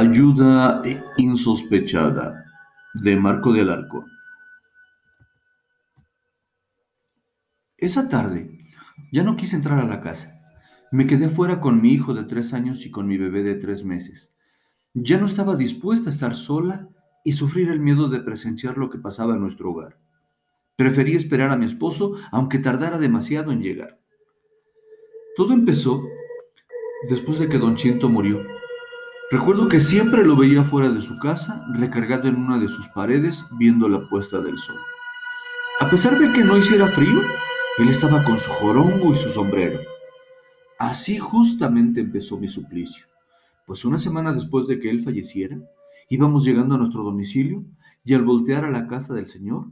Ayuda insospechada de Marco del Arco. Esa tarde ya no quise entrar a la casa. Me quedé fuera con mi hijo de tres años y con mi bebé de tres meses. Ya no estaba dispuesta a estar sola y sufrir el miedo de presenciar lo que pasaba en nuestro hogar. Preferí esperar a mi esposo, aunque tardara demasiado en llegar. Todo empezó después de que don Chinto murió. Recuerdo que siempre lo veía fuera de su casa, recargado en una de sus paredes, viendo la puesta del sol. A pesar de que no hiciera frío, él estaba con su jorongo y su sombrero. Así justamente empezó mi suplicio, pues una semana después de que él falleciera, íbamos llegando a nuestro domicilio y al voltear a la casa del Señor,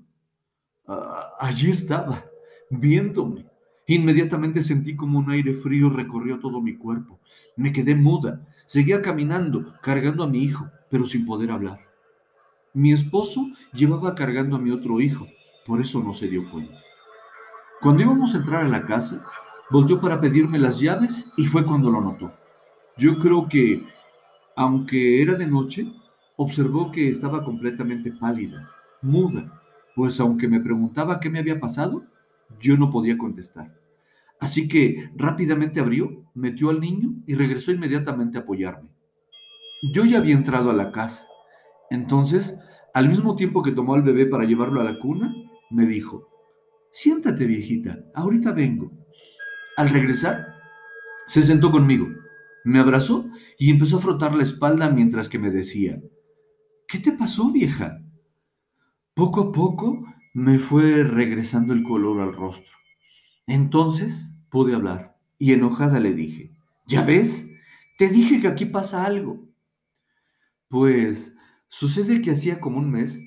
allí estaba, viéndome. Inmediatamente sentí como un aire frío recorrió todo mi cuerpo. Me quedé muda. Seguía caminando, cargando a mi hijo, pero sin poder hablar. Mi esposo llevaba cargando a mi otro hijo, por eso no se dio cuenta. Cuando íbamos a entrar a la casa, volvió para pedirme las llaves y fue cuando lo notó. Yo creo que, aunque era de noche, observó que estaba completamente pálida, muda, pues aunque me preguntaba qué me había pasado, yo no podía contestar. Así que rápidamente abrió, metió al niño y regresó inmediatamente a apoyarme. Yo ya había entrado a la casa. Entonces, al mismo tiempo que tomó al bebé para llevarlo a la cuna, me dijo, siéntate viejita, ahorita vengo. Al regresar, se sentó conmigo, me abrazó y empezó a frotar la espalda mientras que me decía, ¿qué te pasó vieja? Poco a poco me fue regresando el color al rostro. Entonces pude hablar y enojada le dije, ¿ya ves? Te dije que aquí pasa algo. Pues sucede que hacía como un mes,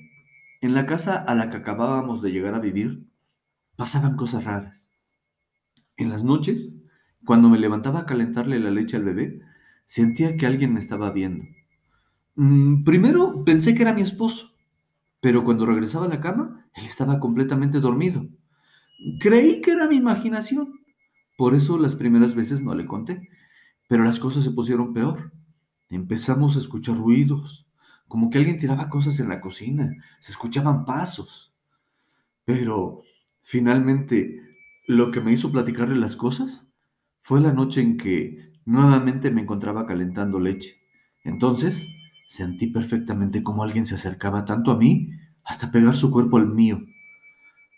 en la casa a la que acabábamos de llegar a vivir, pasaban cosas raras. En las noches, cuando me levantaba a calentarle la leche al bebé, sentía que alguien me estaba viendo. Mm, primero pensé que era mi esposo, pero cuando regresaba a la cama, él estaba completamente dormido. Creí que era mi imaginación. Por eso las primeras veces no le conté. Pero las cosas se pusieron peor. Empezamos a escuchar ruidos, como que alguien tiraba cosas en la cocina. Se escuchaban pasos. Pero finalmente lo que me hizo platicarle las cosas fue la noche en que nuevamente me encontraba calentando leche. Entonces Sentí perfectamente cómo alguien se acercaba tanto a mí hasta pegar su cuerpo al mío.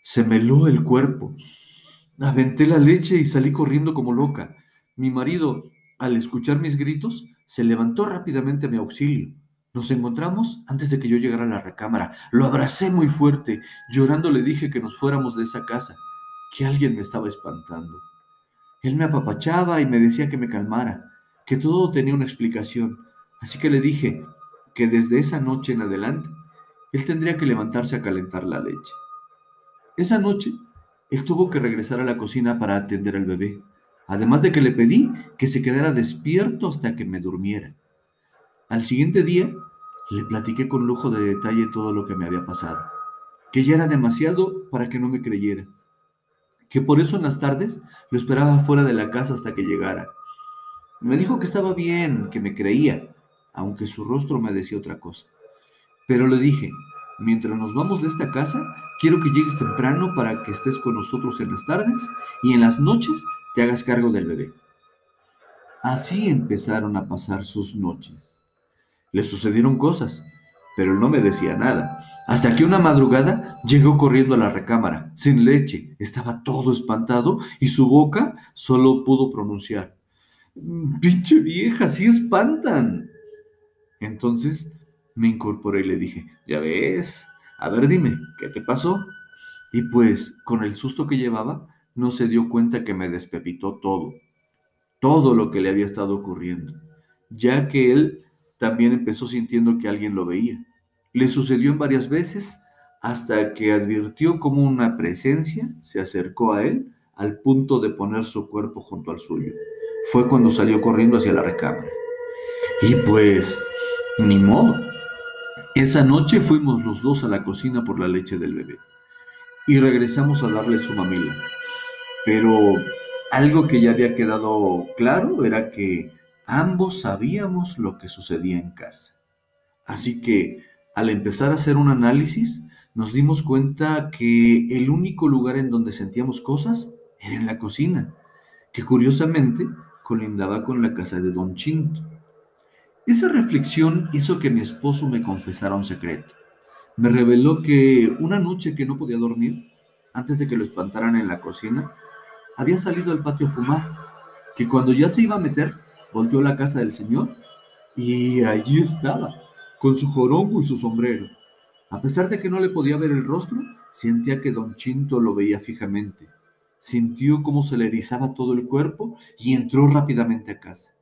Se me heló el cuerpo. Aventé la leche y salí corriendo como loca. Mi marido, al escuchar mis gritos, se levantó rápidamente a mi auxilio. Nos encontramos antes de que yo llegara a la recámara. Lo abracé muy fuerte. Llorando le dije que nos fuéramos de esa casa, que alguien me estaba espantando. Él me apapachaba y me decía que me calmara, que todo tenía una explicación. Así que le dije, que desde esa noche en adelante él tendría que levantarse a calentar la leche. Esa noche, él tuvo que regresar a la cocina para atender al bebé, además de que le pedí que se quedara despierto hasta que me durmiera. Al siguiente día, le platiqué con lujo de detalle todo lo que me había pasado, que ya era demasiado para que no me creyera, que por eso en las tardes lo esperaba fuera de la casa hasta que llegara. Me dijo que estaba bien, que me creía, aunque su rostro me decía otra cosa. Pero le dije, mientras nos vamos de esta casa, quiero que llegues temprano para que estés con nosotros en las tardes y en las noches te hagas cargo del bebé. Así empezaron a pasar sus noches. Le sucedieron cosas, pero no me decía nada. Hasta que una madrugada llegó corriendo a la recámara, sin leche, estaba todo espantado y su boca solo pudo pronunciar, pinche vieja, sí espantan. Entonces me incorporé y le dije, ya ves, a ver dime, ¿qué te pasó? Y pues con el susto que llevaba, no se dio cuenta que me despepitó todo, todo lo que le había estado ocurriendo, ya que él también empezó sintiendo que alguien lo veía. Le sucedió en varias veces hasta que advirtió como una presencia se acercó a él al punto de poner su cuerpo junto al suyo. Fue cuando salió corriendo hacia la recámara. Y pues ni modo. Esa noche fuimos los dos a la cocina por la leche del bebé y regresamos a darle su mamila. Pero algo que ya había quedado claro era que Ambos sabíamos lo que sucedía en casa. Así que, al empezar a hacer un análisis, nos dimos cuenta que el único lugar en donde sentíamos cosas era en la cocina, que curiosamente colindaba con la casa de Don Chinto. Esa reflexión hizo que mi esposo me confesara un secreto. Me reveló que una noche que no podía dormir, antes de que lo espantaran en la cocina, había salido al patio a fumar, que cuando ya se iba a meter, volteó la casa del señor y allí estaba, con su jorongo y su sombrero. A pesar de que no le podía ver el rostro, sentía que don Chinto lo veía fijamente. Sintió cómo se le erizaba todo el cuerpo y entró rápidamente a casa.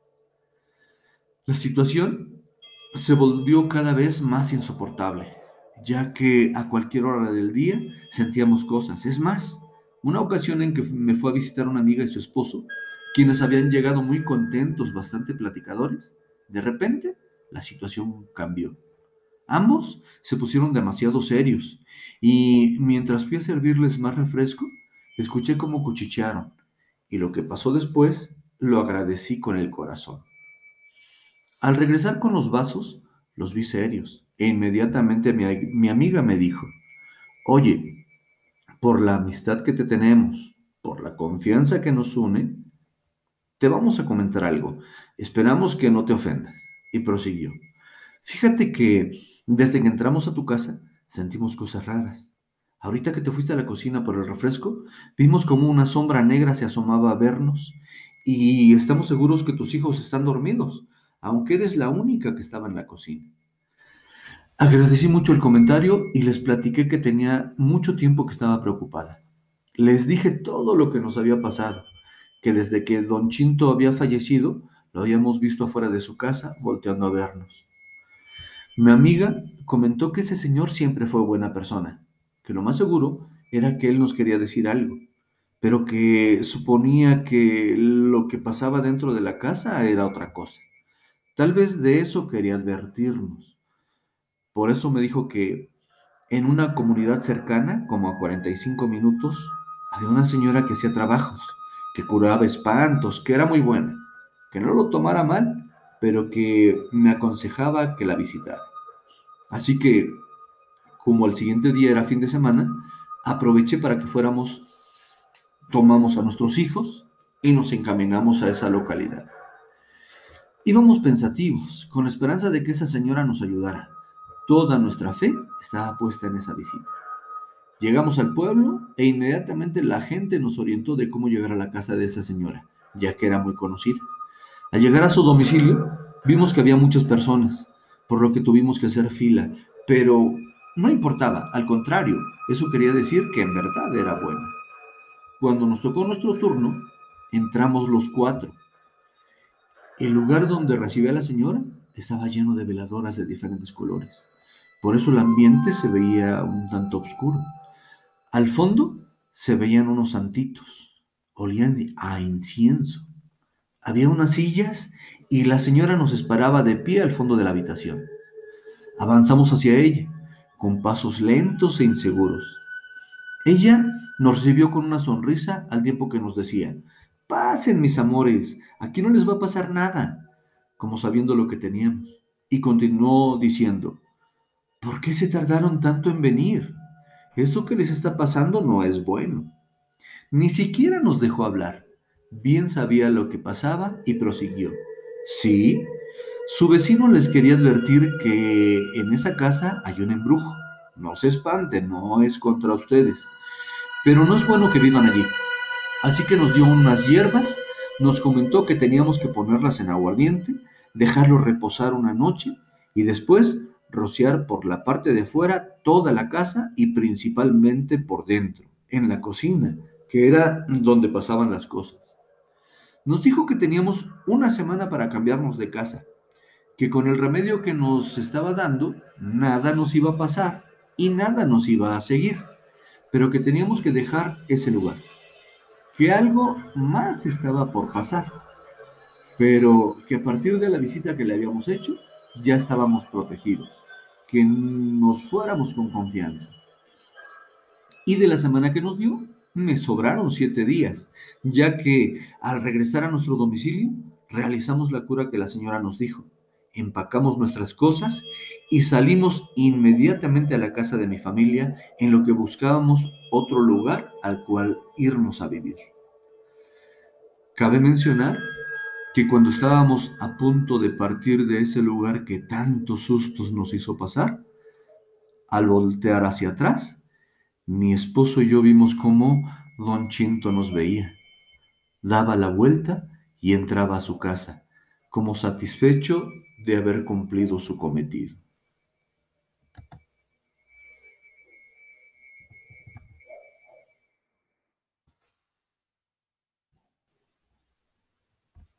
La situación se volvió cada vez más insoportable, ya que a cualquier hora del día sentíamos cosas. Es más, una ocasión en que me fue a visitar una amiga y su esposo, quienes habían llegado muy contentos, bastante platicadores, de repente la situación cambió. Ambos se pusieron demasiado serios y mientras fui a servirles más refresco, escuché cómo cuchichearon y lo que pasó después lo agradecí con el corazón. Al regresar con los vasos, los vi serios e inmediatamente mi, mi amiga me dijo, oye, por la amistad que te tenemos, por la confianza que nos une, te vamos a comentar algo. Esperamos que no te ofendas. Y prosiguió. Fíjate que desde que entramos a tu casa, sentimos cosas raras. Ahorita que te fuiste a la cocina por el refresco, vimos como una sombra negra se asomaba a vernos y estamos seguros que tus hijos están dormidos, aunque eres la única que estaba en la cocina. Agradecí mucho el comentario y les platiqué que tenía mucho tiempo que estaba preocupada. Les dije todo lo que nos había pasado, que desde que don Chinto había fallecido, lo habíamos visto afuera de su casa volteando a vernos. Mi amiga comentó que ese señor siempre fue buena persona, que lo más seguro era que él nos quería decir algo, pero que suponía que lo que pasaba dentro de la casa era otra cosa. Tal vez de eso quería advertirnos. Por eso me dijo que en una comunidad cercana, como a 45 minutos, había una señora que hacía trabajos, que curaba espantos, que era muy buena, que no lo tomara mal, pero que me aconsejaba que la visitara. Así que, como el siguiente día era fin de semana, aproveché para que fuéramos, tomamos a nuestros hijos y nos encaminamos a esa localidad. Íbamos pensativos, con la esperanza de que esa señora nos ayudara. Toda nuestra fe estaba puesta en esa visita. Llegamos al pueblo e inmediatamente la gente nos orientó de cómo llegar a la casa de esa señora, ya que era muy conocida. Al llegar a su domicilio, vimos que había muchas personas, por lo que tuvimos que hacer fila, pero no importaba, al contrario, eso quería decir que en verdad era buena. Cuando nos tocó nuestro turno, entramos los cuatro. El lugar donde recibía a la señora estaba lleno de veladoras de diferentes colores. Por eso el ambiente se veía un tanto oscuro. Al fondo se veían unos santitos, olían a incienso. Había unas sillas y la señora nos esperaba de pie al fondo de la habitación. Avanzamos hacia ella, con pasos lentos e inseguros. Ella nos recibió con una sonrisa al tiempo que nos decía, pasen mis amores, aquí no les va a pasar nada, como sabiendo lo que teníamos. Y continuó diciendo, ¿por qué se tardaron tanto en venir? Eso que les está pasando no es bueno. Ni siquiera nos dejó hablar bien sabía lo que pasaba y prosiguió. Sí, su vecino les quería advertir que en esa casa hay un embrujo. No se espanten, no es contra ustedes. Pero no es bueno que vivan allí. Así que nos dio unas hierbas, nos comentó que teníamos que ponerlas en aguardiente, dejarlo reposar una noche y después rociar por la parte de fuera toda la casa y principalmente por dentro, en la cocina, que era donde pasaban las cosas. Nos dijo que teníamos una semana para cambiarnos de casa, que con el remedio que nos estaba dando, nada nos iba a pasar y nada nos iba a seguir, pero que teníamos que dejar ese lugar, que algo más estaba por pasar, pero que a partir de la visita que le habíamos hecho, ya estábamos protegidos, que nos fuéramos con confianza. Y de la semana que nos dio, me sobraron siete días, ya que al regresar a nuestro domicilio realizamos la cura que la señora nos dijo, empacamos nuestras cosas y salimos inmediatamente a la casa de mi familia en lo que buscábamos otro lugar al cual irnos a vivir. Cabe mencionar que cuando estábamos a punto de partir de ese lugar que tantos sustos nos hizo pasar, al voltear hacia atrás, mi esposo y yo vimos cómo don Chinto nos veía. Daba la vuelta y entraba a su casa, como satisfecho de haber cumplido su cometido.